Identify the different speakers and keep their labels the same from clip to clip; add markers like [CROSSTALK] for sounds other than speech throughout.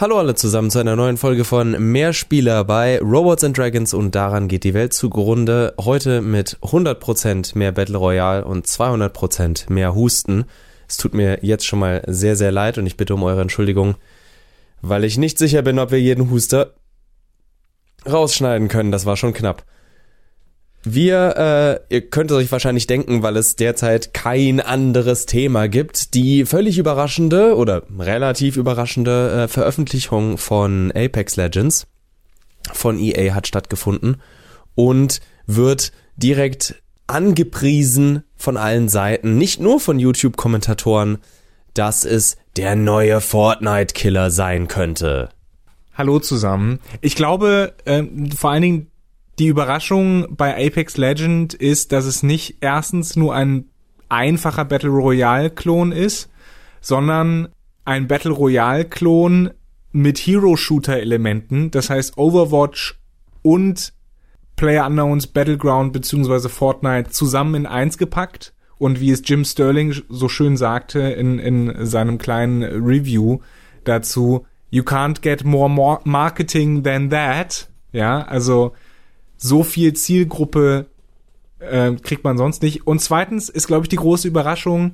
Speaker 1: Hallo alle zusammen zu einer neuen Folge von Mehrspieler bei Robots and Dragons und daran geht die Welt zugrunde. Heute mit 100% mehr Battle Royale und 200% mehr Husten. Es tut mir jetzt schon mal sehr, sehr leid und ich bitte um eure Entschuldigung, weil ich nicht sicher bin, ob wir jeden Huster rausschneiden können. Das war schon knapp. Wir, äh, ihr könnt es euch wahrscheinlich denken, weil es derzeit kein anderes Thema gibt. Die völlig überraschende oder relativ überraschende äh, Veröffentlichung von Apex Legends von EA hat stattgefunden und wird direkt angepriesen von allen Seiten, nicht nur von YouTube-Kommentatoren, dass es der neue Fortnite-Killer sein könnte.
Speaker 2: Hallo zusammen. Ich glaube, äh, vor allen Dingen die Überraschung bei Apex Legend ist, dass es nicht erstens nur ein einfacher Battle Royale Klon ist, sondern ein Battle Royale Klon mit Hero Shooter Elementen, das heißt Overwatch und Player Unknowns Battleground bzw. Fortnite zusammen in eins gepackt und wie es Jim Sterling so schön sagte in, in seinem kleinen Review dazu, you can't get more marketing than that. Ja, also so viel Zielgruppe äh, kriegt man sonst nicht. Und zweitens ist, glaube ich, die große Überraschung,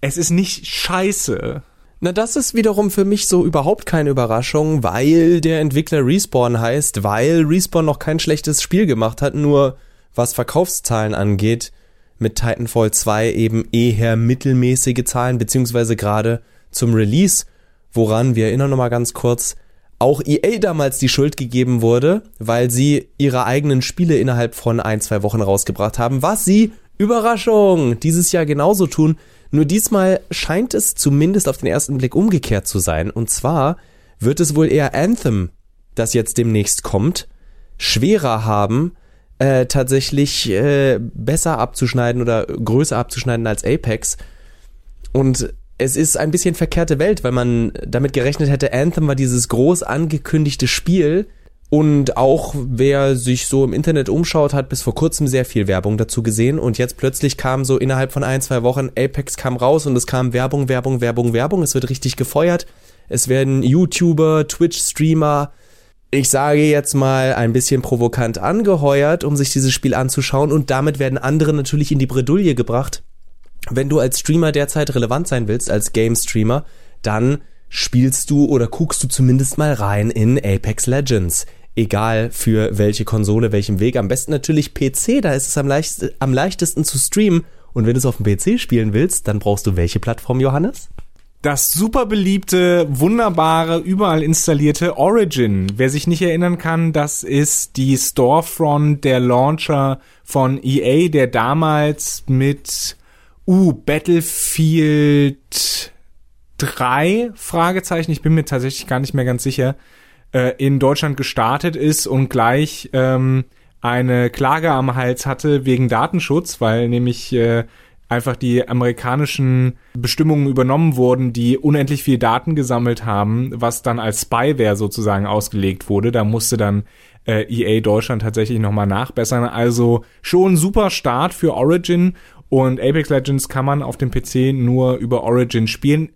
Speaker 2: es ist nicht scheiße.
Speaker 1: Na, das ist wiederum für mich so überhaupt keine Überraschung, weil der Entwickler Respawn heißt, weil Respawn noch kein schlechtes Spiel gemacht hat, nur was Verkaufszahlen angeht, mit Titanfall 2 eben eher mittelmäßige Zahlen, beziehungsweise gerade zum Release, woran wir erinnern nochmal ganz kurz, auch EA damals die Schuld gegeben wurde, weil sie ihre eigenen Spiele innerhalb von ein, zwei Wochen rausgebracht haben, was sie, Überraschung, dieses Jahr genauso tun. Nur diesmal scheint es zumindest auf den ersten Blick umgekehrt zu sein. Und zwar wird es wohl eher Anthem, das jetzt demnächst kommt, schwerer haben, äh, tatsächlich äh, besser abzuschneiden oder größer abzuschneiden als Apex. Und es ist ein bisschen verkehrte Welt, weil man damit gerechnet hätte, Anthem war dieses groß angekündigte Spiel. Und auch wer sich so im Internet umschaut, hat bis vor kurzem sehr viel Werbung dazu gesehen. Und jetzt plötzlich kam so innerhalb von ein, zwei Wochen Apex kam raus und es kam Werbung, Werbung, Werbung, Werbung. Es wird richtig gefeuert. Es werden YouTuber, Twitch-Streamer, ich sage jetzt mal ein bisschen provokant angeheuert, um sich dieses Spiel anzuschauen. Und damit werden andere natürlich in die Bredouille gebracht wenn du als Streamer derzeit relevant sein willst, als Game-Streamer, dann spielst du oder guckst du zumindest mal rein in Apex Legends. Egal für welche Konsole, welchem Weg. Am besten natürlich PC, da ist es am, leicht, am leichtesten zu streamen. Und wenn du es auf dem PC spielen willst, dann brauchst du welche Plattform, Johannes?
Speaker 2: Das super beliebte, wunderbare, überall installierte Origin. Wer sich nicht erinnern kann, das ist die Storefront, der Launcher von EA, der damals mit Uh, Battlefield 3? Fragezeichen. Ich bin mir tatsächlich gar nicht mehr ganz sicher. Äh, in Deutschland gestartet ist und gleich ähm, eine Klage am Hals hatte wegen Datenschutz, weil nämlich äh, einfach die amerikanischen Bestimmungen übernommen wurden, die unendlich viel Daten gesammelt haben, was dann als Spyware sozusagen ausgelegt wurde. Da musste dann äh, EA Deutschland tatsächlich nochmal nachbessern. Also schon super Start für Origin und Apex Legends kann man auf dem PC nur über Origin spielen.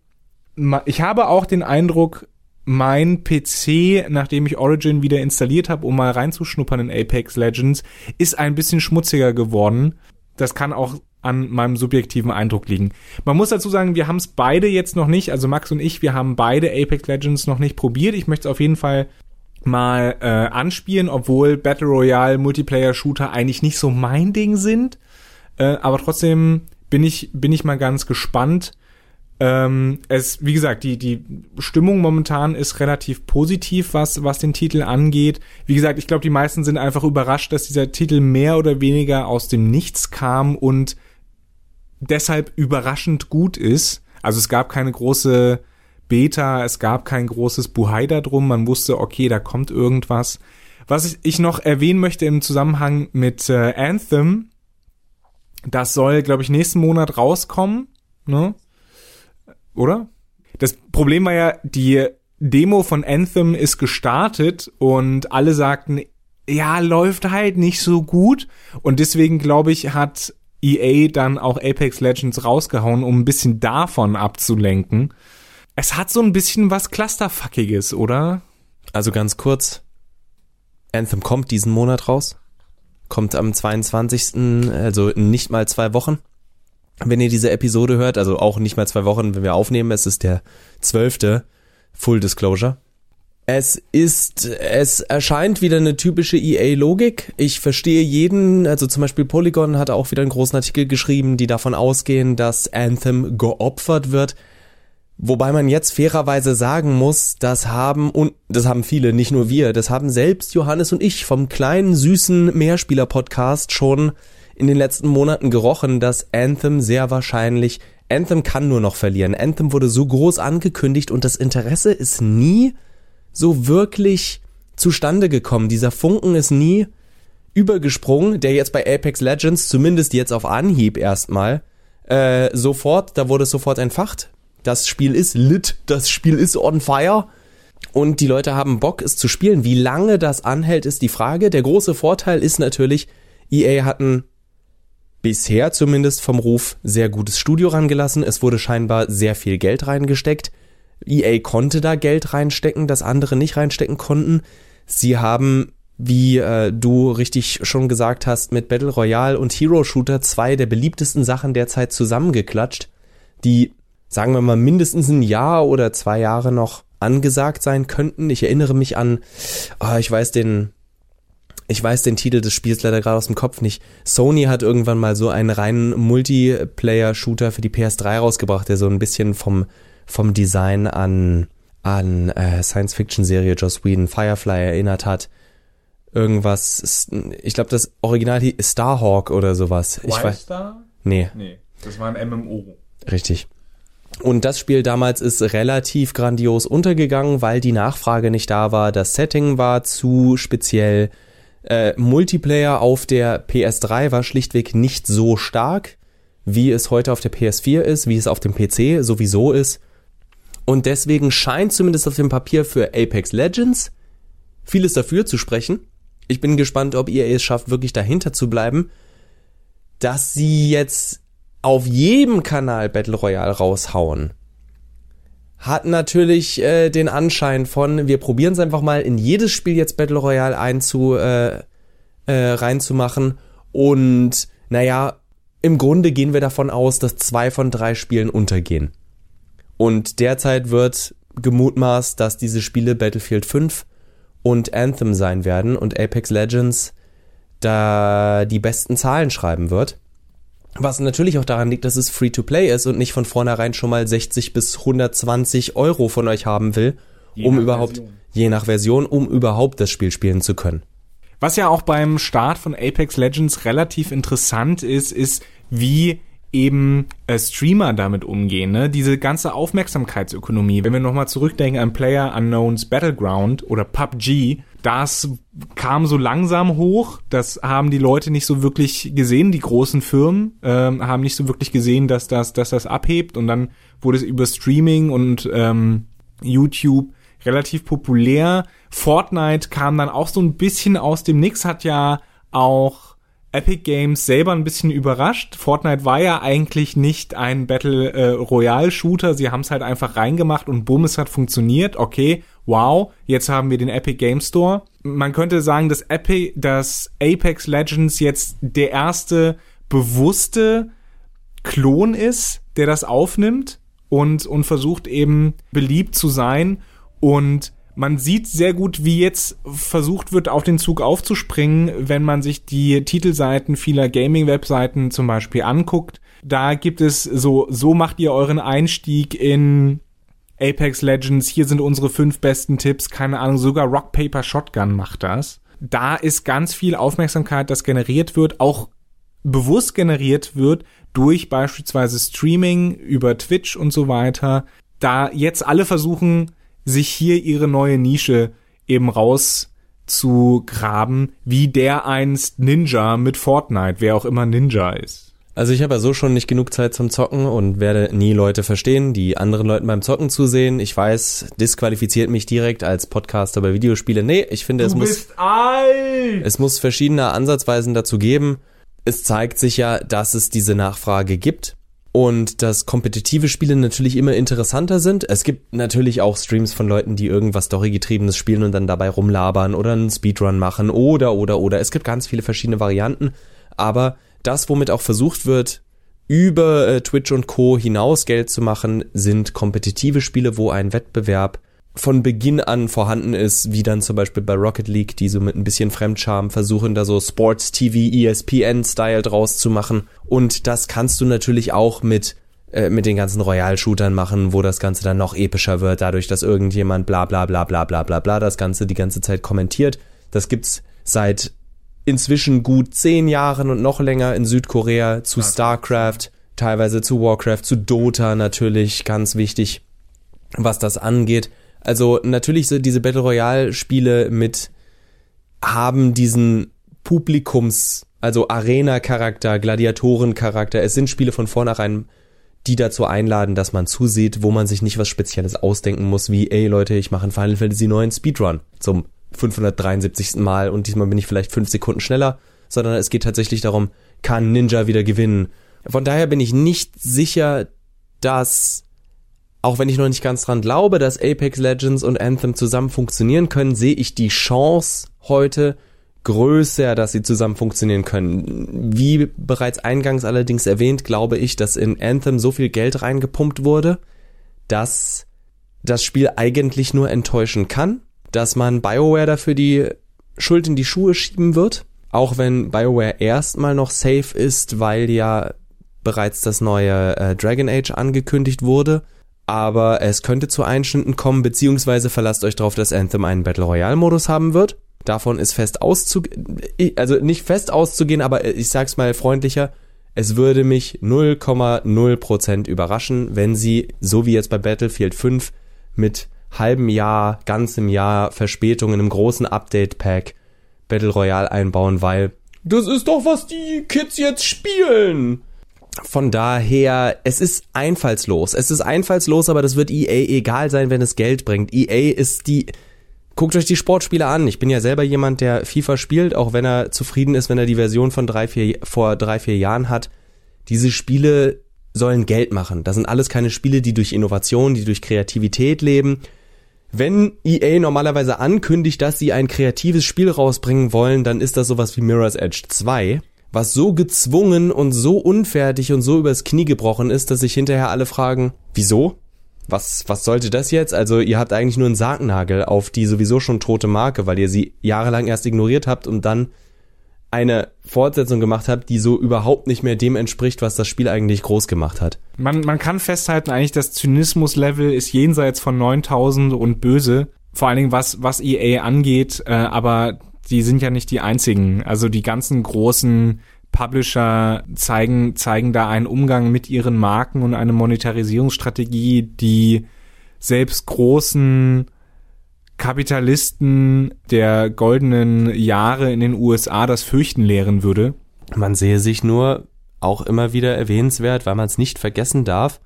Speaker 2: Ich habe auch den Eindruck, mein PC, nachdem ich Origin wieder installiert habe, um mal reinzuschnuppern in Apex Legends, ist ein bisschen schmutziger geworden. Das kann auch an meinem subjektiven Eindruck liegen. Man muss dazu sagen, wir haben es beide jetzt noch nicht, also Max und ich, wir haben beide Apex Legends noch nicht probiert. Ich möchte es auf jeden Fall mal äh, anspielen, obwohl Battle Royale Multiplayer Shooter eigentlich nicht so mein Ding sind. Äh, aber trotzdem bin ich, bin ich mal ganz gespannt. Ähm, es, wie gesagt, die, die Stimmung momentan ist relativ positiv, was, was den Titel angeht. Wie gesagt, ich glaube, die meisten sind einfach überrascht, dass dieser Titel mehr oder weniger aus dem Nichts kam und deshalb überraschend gut ist. Also es gab keine große Beta, es gab kein großes Buhai drum, man wusste, okay, da kommt irgendwas. Was ich noch erwähnen möchte im Zusammenhang mit äh, Anthem, das soll, glaube ich, nächsten Monat rauskommen, ne? Oder? Das Problem war ja, die Demo von Anthem ist gestartet und alle sagten, ja, läuft halt nicht so gut. Und deswegen, glaube ich, hat EA dann auch Apex Legends rausgehauen, um ein bisschen davon abzulenken. es hat so ein bisschen was Clusterfuckiges, oder?
Speaker 1: Also ganz kurz. Anthem kommt diesen Monat raus. Kommt am 22. Also nicht mal zwei Wochen. Wenn ihr diese Episode hört, also auch nicht mal zwei Wochen, wenn wir aufnehmen, es ist der 12. Full Disclosure. Es ist, es erscheint wieder eine typische EA-Logik. Ich verstehe jeden, also zum Beispiel Polygon hat auch wieder einen großen Artikel geschrieben, die davon ausgehen, dass Anthem geopfert wird. Wobei man jetzt fairerweise sagen muss, das haben, und das haben viele, nicht nur wir, das haben selbst Johannes und ich vom kleinen, süßen Mehrspieler-Podcast schon in den letzten Monaten gerochen, dass Anthem sehr wahrscheinlich, Anthem kann nur noch verlieren. Anthem wurde so groß angekündigt und das Interesse ist nie so wirklich zustande gekommen. Dieser Funken ist nie übergesprungen, der jetzt bei Apex Legends, zumindest jetzt auf Anhieb erstmal, äh, sofort, da wurde es sofort entfacht. Das Spiel ist lit, das Spiel ist on fire. Und die Leute haben Bock, es zu spielen. Wie lange das anhält, ist die Frage. Der große Vorteil ist natürlich, EA hatten bisher zumindest vom Ruf sehr gutes Studio rangelassen. Es wurde scheinbar sehr viel Geld reingesteckt. EA konnte da Geld reinstecken, das andere nicht reinstecken konnten. Sie haben, wie äh, du richtig schon gesagt hast, mit Battle Royale und Hero Shooter zwei der beliebtesten Sachen derzeit zusammengeklatscht, die, sagen wir mal, mindestens ein Jahr oder zwei Jahre noch angesagt sein könnten. Ich erinnere mich an, oh, ich weiß den, ich weiß den Titel des Spiels leider gerade aus dem Kopf nicht. Sony hat irgendwann mal so einen reinen Multiplayer-Shooter für die PS3 rausgebracht, der so ein bisschen vom vom Design an, an äh, Science-Fiction-Serie Joss Whedon Firefly erinnert hat. Irgendwas, ich glaube, das Original hieß Starhawk oder sowas. Ich weiß.
Speaker 2: Star?
Speaker 1: Nee.
Speaker 2: Nee, das war ein MMO.
Speaker 1: Richtig. Und das Spiel damals ist relativ grandios untergegangen, weil die Nachfrage nicht da war. Das Setting war zu speziell. Äh, Multiplayer auf der PS3 war schlichtweg nicht so stark, wie es heute auf der PS4 ist, wie es auf dem PC sowieso ist. Und deswegen scheint zumindest auf dem Papier für Apex Legends vieles dafür zu sprechen. Ich bin gespannt, ob EA es schafft, wirklich dahinter zu bleiben, dass sie jetzt auf jedem Kanal Battle Royale raushauen. Hat natürlich äh, den Anschein von, wir probieren es einfach mal in jedes Spiel jetzt Battle Royale einzu, äh, äh, reinzumachen. Und naja, im Grunde gehen wir davon aus, dass zwei von drei Spielen untergehen. Und derzeit wird gemutmaßt, dass diese Spiele Battlefield 5 und Anthem sein werden und Apex Legends da die besten Zahlen schreiben wird. Was natürlich auch daran liegt, dass es Free-to-Play ist und nicht von vornherein schon mal 60 bis 120 Euro von euch haben will, je um überhaupt, Version. je nach Version, um überhaupt das Spiel spielen zu können.
Speaker 2: Was ja auch beim Start von Apex Legends relativ interessant ist, ist, wie eben äh, Streamer damit umgehen, ne? Diese ganze Aufmerksamkeitsökonomie. Wenn wir nochmal zurückdenken an Player Unknowns Battleground oder PUBG, das kam so langsam hoch, das haben die Leute nicht so wirklich gesehen, die großen Firmen ähm, haben nicht so wirklich gesehen, dass das, dass das abhebt und dann wurde es über Streaming und ähm, YouTube relativ populär. Fortnite kam dann auch so ein bisschen aus dem Nix, hat ja auch Epic Games selber ein bisschen überrascht. Fortnite war ja eigentlich nicht ein Battle äh, Royale Shooter. Sie haben es halt einfach reingemacht und bumm, es hat funktioniert. Okay, wow, jetzt haben wir den Epic Game Store. Man könnte sagen, dass Epic, dass Apex Legends jetzt der erste bewusste Klon ist, der das aufnimmt und, und versucht eben beliebt zu sein und man sieht sehr gut, wie jetzt versucht wird, auf den Zug aufzuspringen, wenn man sich die Titelseiten vieler Gaming-Webseiten zum Beispiel anguckt. Da gibt es so, so macht ihr euren Einstieg in Apex Legends. Hier sind unsere fünf besten Tipps. Keine Ahnung, sogar Rock Paper Shotgun macht das. Da ist ganz viel Aufmerksamkeit, das generiert wird, auch bewusst generiert wird durch beispielsweise Streaming über Twitch und so weiter. Da jetzt alle versuchen, sich hier ihre neue Nische eben rauszugraben, wie der einst Ninja mit Fortnite, wer auch immer Ninja ist.
Speaker 1: Also ich habe ja so schon nicht genug Zeit zum Zocken und werde nie Leute verstehen, die anderen Leuten beim Zocken zusehen. Ich weiß, disqualifiziert mich direkt als Podcaster bei Videospiele. Nee, ich finde, du es muss
Speaker 2: alt.
Speaker 1: es muss verschiedene Ansatzweisen dazu geben. Es zeigt sich ja, dass es diese Nachfrage gibt und dass kompetitive Spiele natürlich immer interessanter sind. Es gibt natürlich auch Streams von Leuten, die irgendwas Storygetriebenes spielen und dann dabei rumlabern oder einen Speedrun machen oder oder oder. Es gibt ganz viele verschiedene Varianten, aber das, womit auch versucht wird, über äh, Twitch und Co. hinaus Geld zu machen, sind kompetitive Spiele, wo ein Wettbewerb von Beginn an vorhanden ist, wie dann zum Beispiel bei Rocket League, die so mit ein bisschen Fremdscham versuchen, da so Sports TV, ESPN-Style draus zu machen. Und das kannst du natürlich auch mit äh, mit den ganzen Royal-Shootern machen, wo das Ganze dann noch epischer wird, dadurch, dass irgendjemand bla bla bla bla bla bla bla das Ganze die ganze Zeit kommentiert. Das gibt's seit inzwischen gut zehn Jahren und noch länger in Südkorea zu StarCraft, teilweise zu Warcraft, zu Dota natürlich, ganz wichtig, was das angeht. Also natürlich sind diese Battle Royale Spiele mit haben diesen Publikums, also Arena Charakter, Gladiatoren Charakter. Es sind Spiele von vornherein, die dazu einladen, dass man zusieht, wo man sich nicht was Spezielles ausdenken muss, wie, ey Leute, ich mache einen Final Fantasy 9 Speedrun zum 573. Mal und diesmal bin ich vielleicht fünf Sekunden schneller, sondern es geht tatsächlich darum, kann Ninja wieder gewinnen. Von daher bin ich nicht sicher, dass auch wenn ich noch nicht ganz dran glaube, dass Apex Legends und Anthem zusammen funktionieren können, sehe ich die Chance heute größer, dass sie zusammen funktionieren können. Wie bereits eingangs allerdings erwähnt, glaube ich, dass in Anthem so viel Geld reingepumpt wurde, dass das Spiel eigentlich nur enttäuschen kann, dass man BioWare dafür die Schuld in die Schuhe schieben wird, auch wenn BioWare erstmal noch safe ist, weil ja bereits das neue äh, Dragon Age angekündigt wurde aber es könnte zu Einschnitten kommen, beziehungsweise verlasst euch darauf, dass Anthem einen Battle Royale Modus haben wird. Davon ist fest auszugehen, also nicht fest auszugehen, aber ich sag's mal freundlicher, es würde mich 0,0% überraschen, wenn sie, so wie jetzt bei Battlefield 5, mit halbem Jahr, ganzem Jahr Verspätung in einem großen Update-Pack Battle Royale einbauen, weil das ist doch, was die Kids jetzt spielen. Von daher, es ist einfallslos. Es ist einfallslos, aber das wird EA egal sein, wenn es Geld bringt. EA ist die, guckt euch die Sportspiele an. Ich bin ja selber jemand, der FIFA spielt, auch wenn er zufrieden ist, wenn er die Version von drei, vier, vor drei, vier Jahren hat. Diese Spiele sollen Geld machen. Das sind alles keine Spiele, die durch Innovation, die durch Kreativität leben. Wenn EA normalerweise ankündigt, dass sie ein kreatives Spiel rausbringen wollen, dann ist das sowas wie Mirror's Edge 2 was so gezwungen und so unfertig und so übers Knie gebrochen ist, dass sich hinterher alle fragen, wieso? Was, was sollte das jetzt? Also ihr habt eigentlich nur einen Sargnagel auf die sowieso schon tote Marke, weil ihr sie jahrelang erst ignoriert habt und dann eine Fortsetzung gemacht habt, die so überhaupt nicht mehr dem entspricht, was das Spiel eigentlich groß gemacht hat.
Speaker 2: Man, man kann festhalten, eigentlich das Zynismus-Level ist jenseits von 9000 und böse. Vor allen Dingen was, was EA angeht, äh, aber die sind ja nicht die einzigen. Also die ganzen großen Publisher zeigen, zeigen da einen Umgang mit ihren Marken und eine Monetarisierungsstrategie, die selbst großen Kapitalisten der goldenen Jahre in den USA das Fürchten lehren würde.
Speaker 1: Man sehe sich nur auch immer wieder erwähnenswert, weil man es nicht vergessen darf,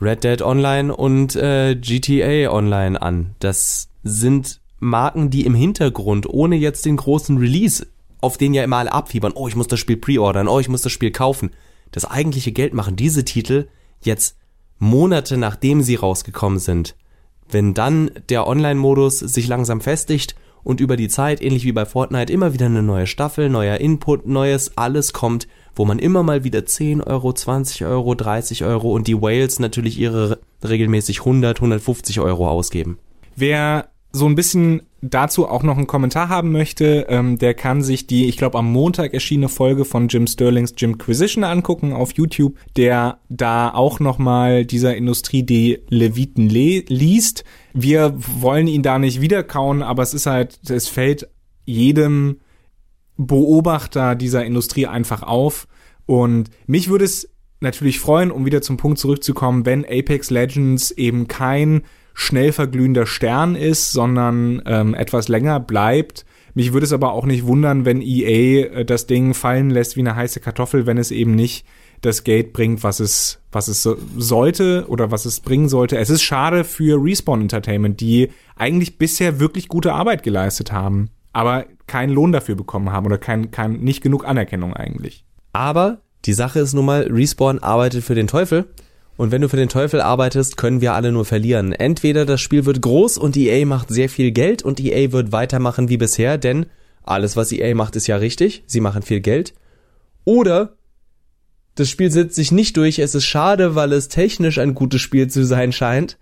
Speaker 1: Red Dead Online und äh, GTA Online an. Das sind Marken, die im Hintergrund, ohne jetzt den großen Release, auf den ja immer alle abfiebern, oh, ich muss das Spiel preordern, oh, ich muss das Spiel kaufen, das eigentliche Geld machen diese Titel jetzt Monate nachdem sie rausgekommen sind. Wenn dann der Online-Modus sich langsam festigt und über die Zeit, ähnlich wie bei Fortnite, immer wieder eine neue Staffel, neuer Input, neues, alles kommt, wo man immer mal wieder 10 Euro, 20 Euro, 30 Euro und die Whales natürlich ihre regelmäßig 100, 150 Euro ausgeben.
Speaker 2: Wer so ein bisschen dazu auch noch einen Kommentar haben möchte, ähm, der kann sich die, ich glaube, am Montag erschienene Folge von Jim Sterlings Jimquisition angucken auf YouTube, der da auch nochmal dieser Industrie die Leviten le liest. Wir wollen ihn da nicht wiederkauen, aber es ist halt, es fällt jedem Beobachter dieser Industrie einfach auf. Und mich würde es natürlich freuen, um wieder zum Punkt zurückzukommen, wenn Apex Legends eben kein schnell verglühender Stern ist, sondern ähm, etwas länger bleibt. Mich würde es aber auch nicht wundern, wenn EA äh, das Ding fallen lässt wie eine heiße Kartoffel, wenn es eben nicht das Geld bringt, was es, was es so, sollte oder was es bringen sollte. Es ist schade für Respawn Entertainment, die eigentlich bisher wirklich gute Arbeit geleistet haben, aber keinen Lohn dafür bekommen haben oder kein, kein, nicht genug Anerkennung eigentlich.
Speaker 1: Aber Die Sache ist nun mal, Respawn arbeitet für den Teufel. Und wenn du für den Teufel arbeitest, können wir alle nur verlieren. Entweder das Spiel wird groß und EA macht sehr viel Geld und EA wird weitermachen wie bisher, denn alles, was EA macht, ist ja richtig. Sie machen viel Geld. Oder das Spiel setzt sich nicht durch. Es ist schade, weil es technisch ein gutes Spiel zu sein scheint.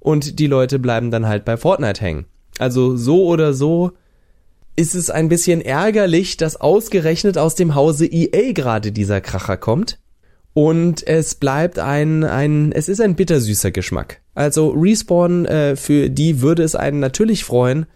Speaker 1: Und die Leute bleiben dann halt bei Fortnite hängen. Also so oder so ist es ein bisschen ärgerlich, dass ausgerechnet aus dem Hause EA gerade dieser Kracher kommt. Und es bleibt ein, ein, es ist ein bittersüßer Geschmack. Also Respawn, äh, für die würde es einen natürlich freuen.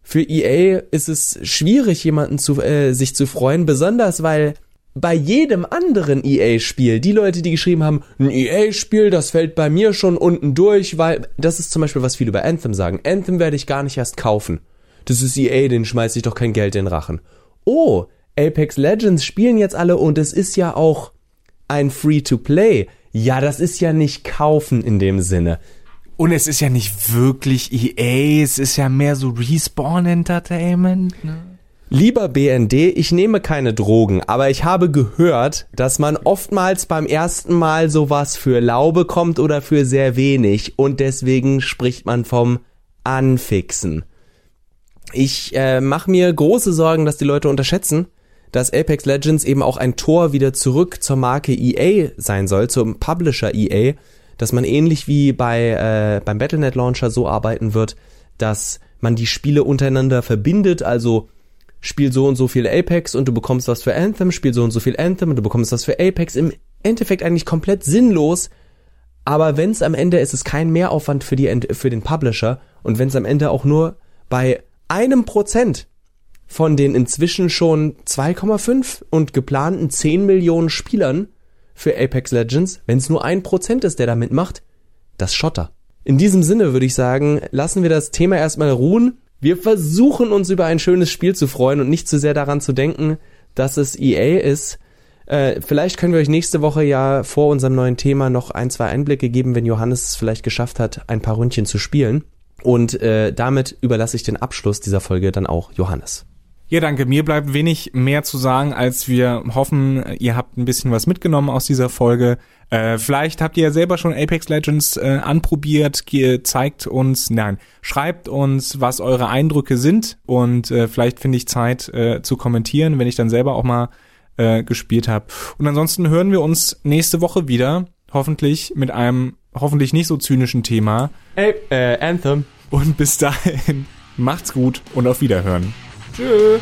Speaker 1: Für EA ist es schwierig, jemanden zu, äh, sich zu freuen, besonders weil bei jedem anderen EA-Spiel, die Leute, die geschrieben haben, ein EA-Spiel, das fällt bei mir schon unten durch, weil das ist zum Beispiel, was viele über Anthem sagen. Anthem werde ich gar nicht erst kaufen. Das ist EA, den schmeiß ich doch kein Geld in Rachen. Oh, Apex Legends spielen jetzt alle und es ist ja auch ein Free-to-Play. Ja, das ist ja nicht kaufen in dem Sinne.
Speaker 2: Und es ist ja nicht wirklich EA, es ist ja mehr so Respawn Entertainment. Ne?
Speaker 1: Lieber BND, ich nehme keine Drogen, aber ich habe gehört, dass man oftmals beim ersten Mal sowas für lau bekommt oder für sehr wenig und deswegen spricht man vom Anfixen. Ich äh, mache mir große Sorgen, dass die Leute unterschätzen, dass Apex Legends eben auch ein Tor wieder zurück zur Marke EA sein soll, zum Publisher EA, dass man ähnlich wie bei äh, beim Battle.net Launcher so arbeiten wird, dass man die Spiele untereinander verbindet, also spiel so und so viel Apex und du bekommst was für Anthem, spiel so und so viel Anthem und du bekommst was für Apex. Im Endeffekt eigentlich komplett sinnlos, aber wenn es am Ende ist, ist kein Mehraufwand für, die, für den Publisher. Und wenn es am Ende auch nur bei einem Prozent von den inzwischen schon 2,5 und geplanten 10 Millionen Spielern für Apex Legends, wenn es nur ein Prozent ist, der damit macht, das Schotter. In diesem Sinne würde ich sagen, lassen wir das Thema erstmal ruhen wir versuchen uns über ein schönes Spiel zu freuen und nicht zu sehr daran zu denken, dass es EA ist. Äh, vielleicht können wir euch nächste Woche ja vor unserem neuen Thema noch ein, zwei Einblicke geben, wenn Johannes es vielleicht geschafft hat, ein paar Ründchen zu spielen. Und äh, damit überlasse ich den Abschluss dieser Folge dann auch Johannes.
Speaker 2: Ja, danke. Mir bleibt wenig mehr zu sagen, als wir hoffen, ihr habt ein bisschen was mitgenommen aus dieser Folge. Äh, vielleicht habt ihr ja selber schon Apex Legends äh, anprobiert, zeigt uns, nein, schreibt uns, was eure Eindrücke sind und äh, vielleicht finde ich Zeit äh, zu kommentieren, wenn ich dann selber auch mal äh, gespielt habe. Und ansonsten hören wir uns nächste Woche wieder, hoffentlich mit einem hoffentlich nicht so zynischen Thema.
Speaker 1: Hey, äh, Anthem.
Speaker 2: Und bis dahin, [LAUGHS] macht's gut und auf Wiederhören.
Speaker 1: Tschüss.